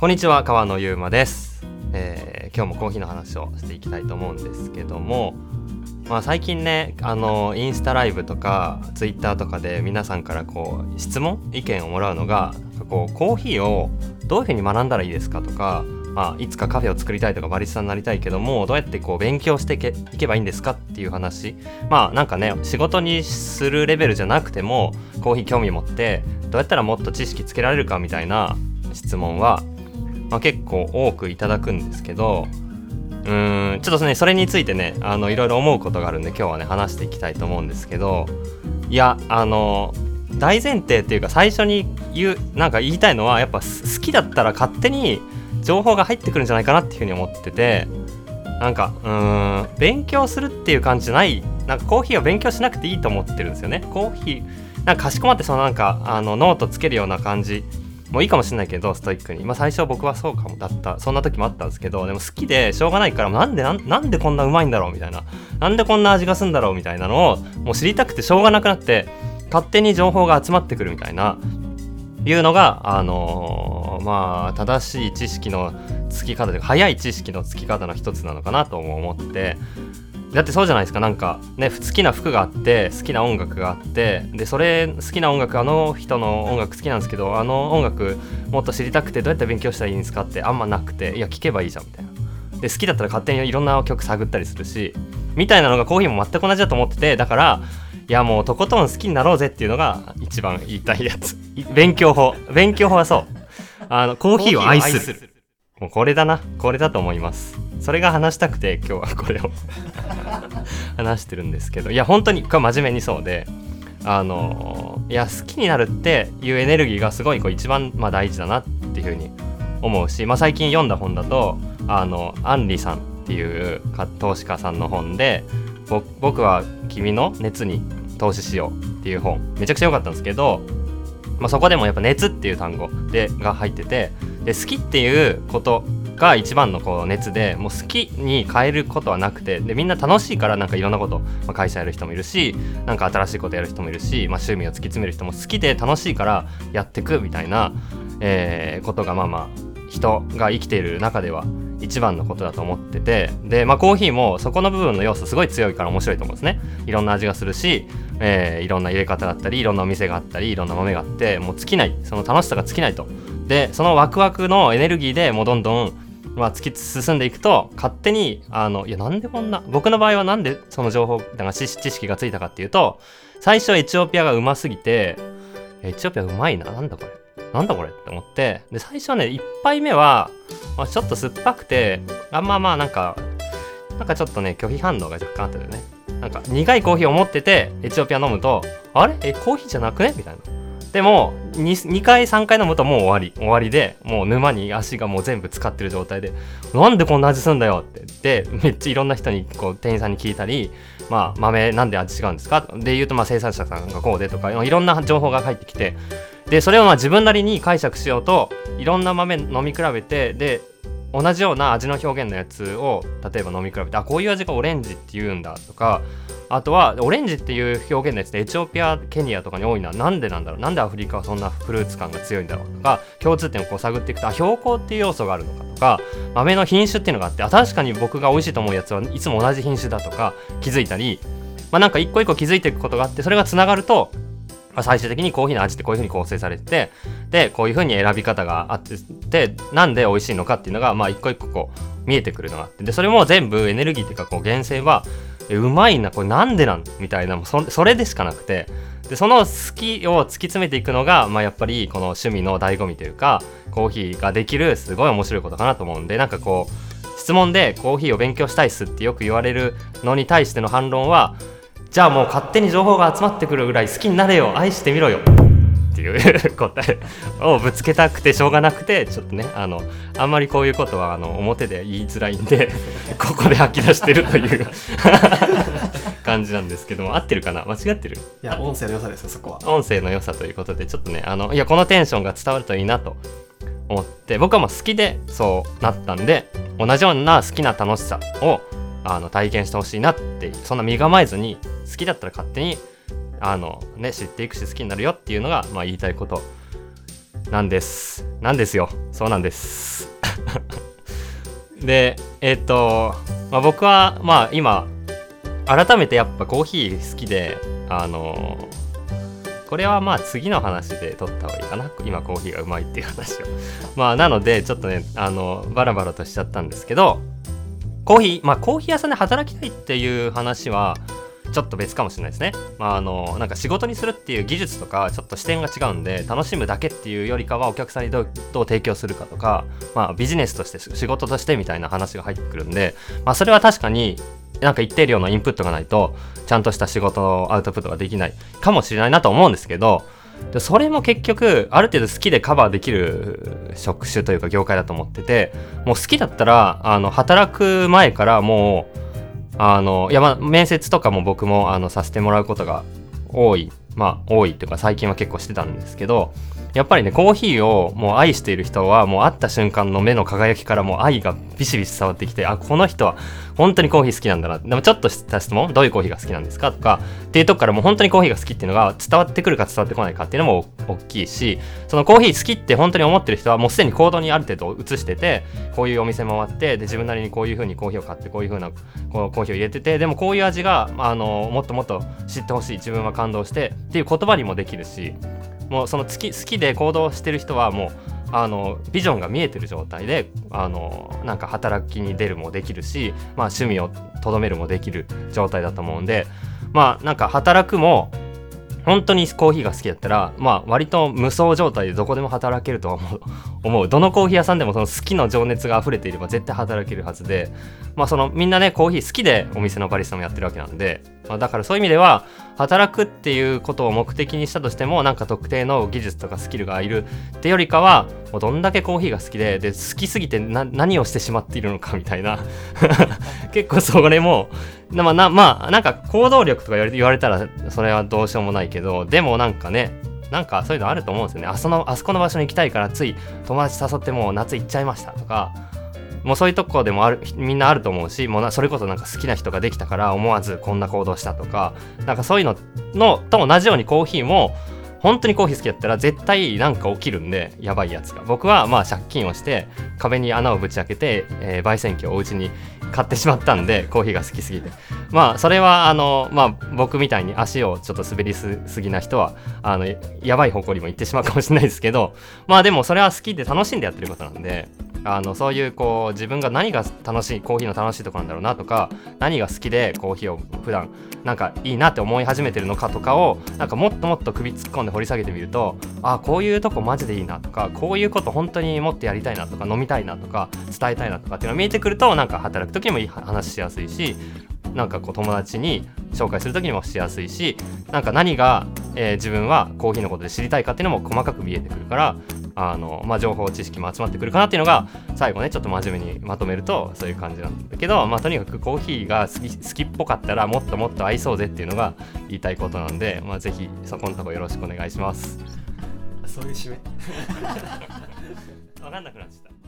こんにちは川野ゆうまです、えー、今日もコーヒーの話をしていきたいと思うんですけどもまあ最近ねあのインスタライブとかツイッターとかで皆さんからこう質問意見をもらうのがこうコーヒーをどういうふうに学んだらいいですかとかまあ、いつかカフェを作りたいとかバリスタになりたいけどもどうやってこう勉強していけいけばいいんですかっていう話。まあなんかね仕事にするレベルじゃなくてもコーヒー興味持ってどうやったらもっと知識つけられるかみたいな質問は、まあ、結構多くいただくんですけどうーんちょっとねそれについてねあのいろいろ思うことがあるんで今日はね話していきたいと思うんですけどいやあの大前提っていうか最初に言うなんか言いたいのはやっぱ好きだったら勝手に情報が入ってくるんじゃないかなっていうふうに思っててなんかうーん勉強するっていう感じじゃないなんかコーヒーは勉強しなくていいと思ってるんですよね。コーヒーなんかかしこまってそのなんかあのノートつけるような感じもういいかもしれないけどストイックに。まあ最初僕はそうかもだった。そんな時もあったんですけどでも好きでしょうがないからなんでなんでこんなうまいんだろうみたいな。なんでこんな味がするんだろうみたいなのをもう知りたくてしょうがなくなって勝手に情報が集まってくるみたいな。いうのがあのー、まあ正しい知識のつき方というか早い知識のつき方の一つなのかなとも思って。だってそうじゃないですか。なんかね好きな服があって好きな音楽があってでそれ好きな音楽あの人の音楽好きなんですけどあの音楽もっと知りたくてどうやって勉強したらいいんですかってあんまなくていや聞けばいいじゃんみたいな。で好きだったら勝手にいろんな曲探ったりするしみたいなのがコーヒーも全く同じだと思っててだからいやもうとことん好きになろうぜっていうのが一番言いたいやつ。勉強法。勉強法はそう。あのコーヒーを愛する。もうこれだな。これだと思いますそれが話したくて今日はこれを 話してるんですけどいや本当にこれ真面目にそうであのいや好きになるっていうエネルギーがすごいこう一番、まあ、大事だなっていうふうに思うし、まあ、最近読んだ本だとあのアンリさんっていう投資家さんの本で「僕は君の熱に投資しよう」っていう本めちゃくちゃ良かったんですけど、まあ、そこでもやっぱ「熱」っていう単語でが入っててで好きっていうことが一番のこう熱でもう好きに変えることはなくてでみんな楽しいからなんかいろんなこと、まあ、会社やる人もいるしなんか新しいことやる人もいるし、まあ、趣味を突き詰める人も好きで楽しいからやってくみたいな、えー、ことがまあまあ人が生きている中では一番のことだと思っててで、まあ、コーヒーもそこの部分の要素すごい強いから面白いと思うんですね。いろんな味がするし、えー、いろんな入れ方だったりいろんなお店があったりいろんな豆があってもう尽きない。その楽しさが尽きないと。でそのワクワクのエネルギーでもうどんどんまあ、突き進んでいくと勝手にあのいやなんでこんな僕の場合はなんでその情報だか知識がついたかっていうと最初エチオピアがうますぎてエチオピアうまいななんだこれなんだこれって思ってで最初はね1杯目は、まあ、ちょっと酸っぱくてあんままあなんかなんかちょっとね拒否反応が若干あったよね。なんか苦いコーヒーを持っててエチオピア飲むとあれ？えコーヒーじゃなくね？みたいな。でも 2, 2回3回飲むともう終わり。終わりでもう沼に足がもう全部使ってる状態でなんでこんな味すんだよって言ってめっちゃいろんな人にこう店員さんに聞いたりまあ豆なんで味違うんですか？で言うとまあ生産者さんがこうでとかいろんな情報が入ってきてでそれをまあ自分なりに解釈しようといろんな豆飲み比べてで同じような味の表現のやつを例えば飲み比べてあこういう味がオレンジって言うんだとかあとはオレンジっていう表現のやつでエチオピアケニアとかに多いのはなんでなんだろう。なんでアフリカはそんなフルーツ感が強いんだろうとか共通点をこう探っていくとあ標高っていう要素があるのかとか豆の品種っていうのがあってあ確かに僕が美味しいと思うやつはいつも同じ品種だとか気づいたりまあなんか一個一個気づいていくことがあってそれがつながると、最終的にコーヒーの味ってこういうふうに構成されててでこういうふうに選び方があってなんで美味しいのかっていうのがまあ一個一個こう見えてくるのがあってでそれも全部エネルギーっていうかこう源泉はえうまいなこれなんでなん？みたいなそそれでしかなくてでその好きを突き詰めていくのが、まあ、やっぱりこの趣味の醍醐味というかコーヒーができるすごい面白いことかなと思うんでなんかこう質問でコーヒーを勉強したいっすってよく言われるのに対しての反論はじゃあもう勝手に情報が集まってくるぐらい好きになれよ。愛してみろよ。っていう答えをぶつけたくてしょうがなくてちょっとねあのあんまりこういうことはあの表で言いづらいんで ここで吐き出してるという 感じなんですけども。合ってるかな？間違ってる？いや音声の良さですよそこは。音声の良さということでちょっとねあのいやこのテンションが伝わるといいなと。思って僕はもう好きでそうなったんで同じような好きな楽しさをあの体験してほしいなってそんな身構えずに好きだったら勝手にあの、ね、知っていくし好きになるよっていうのが、まあ、言いたいことなんです。なんですよ。そうなんです。でえっ、と、まあ、僕はまあ今改めてやっぱコーヒー好きであのこれはまあ次の話で撮った方がいいかな。今コーヒーがうまいっていう話を。まあなのでちょっとねあのバラバラとしちゃったんですけどコーヒーまあコーヒー屋さんで働きたいっていう話はちょっと別かもしれないですね。まあ、あのなんか仕事にするっていう技術とかちょっと視点が違うんで楽しむだけっていうよりかはお客さんにどうどう提供するかとか、まあ、ビジネスとして仕事としてみたいな話が入ってくるんで、まあ、それは確かになんか一定量のインプットがないとちゃんとした仕事のアウトプットができないかもしれないなと思うんですけどでそれも結局ある程度好きでカバーできる職種というか業界だと思っててもう好きだったらあの働く前からもうあのいやまあ面接とかも僕もあのさせてもらうことが多い。まあ多いというか最近は結構してたんですけどやっぱりねコーヒーをもう愛している人はもう会った瞬間の目の輝きからもう愛がビシビシ伝わってきてあこの人は本当にコーヒー好きなんだな。でもちょっとした質問。どういうコーヒーが好きなんですかとか。っていうとこからもう本当にコーヒーが好きっていうのが伝わってくるか伝わってこないかっていうのも大きいし。そのコーヒー好きって本当に思ってる人はもうすでに行動にある程度移しててこういうお店回ってで自分なりにこういう風にコーヒーを買ってこういう風なこうコーヒーを入れててでもこういう味があのもっともっと知ってほしい。自分は感動してっていう言葉にもできるし。もうその好き好きで行動してる人はもうあのビジョンが見えてる状態であのなんか働きに出るもできるし、まあ、趣味をとどめるもできる状態だと思うんでまあなんか働くも本当にコーヒーが好きだったら、まあ、割と無双状態でどこでも働けるとは思う どのコーヒー屋さんでもその好きの情熱が溢れていれば絶対働けるはずで、まあ、そのみんなねコーヒー好きでお店のバリスタもやってるわけなんで、まあ、だからそういう意味では働くっていうことを目的にしたとしてもなんか特定の技術とかスキルがいるってよりかはもうどんだけコーヒーが好きでで好きすぎて何をしてしまっているのかみたいな。結構それもまあなまあなんか行動力とか言われたらそれはどうしようもないけどでもなんかねなんかそういうのあると思うんですよね。あそのあそこの場所に行きたいからつい友達誘ってもう夏行っちゃいましたとかもうそういうとこでもあるみんなあると思うしもうそれこそなんか好きな人ができたから思わずこんな行動したとかなんかそういうののと同じようにコーヒーも本当にコーヒー好きだったら絶対なんか起きるんでやばいやつが。僕はまあ借金をして壁に穴をぶち開けて、えー、焙煎機をお家に買ってしまったんでコーヒーが好きすぎて。まあそれはあのまあ僕みたいに足をちょっと滑りすぎな人はあのやばい方向にも行ってしまうかもしれないですけどまあでもそれは好きで楽しんでやってることなんであのそういうこう自分が何が楽しいコーヒーの楽しいとこなんだろうなとか何が好きでコーヒーを普段なんかいいなって思い始めてるのかとかをなんかもっともっと首突っ込んで掘り下げてみるとあこういうとこマジでいいなとかこういうこと本当にもっとやりたいなとか飲みたいなとか伝えたいなとかっていうのが見えてくるとなんか働く時にもいい話しやすいしなんかこう友達に紹介する時にもしやすいしなんか何が、えー、自分はコーヒーのことで知りたいかっていうのも細かく見えてくるからあの、まあ、情報知識も集まってくるかなっていうのが最後ねちょっと真面目にまとめるとそういう感じなんだけど、まあ、とにかくコーヒーが好き好きっぽかったらもっともっと合いそうぜっていうのが言いたいことなんで、まあ、ぜひそこのとこよろしくお願いします。そういう締め。分かんなくなっちゃった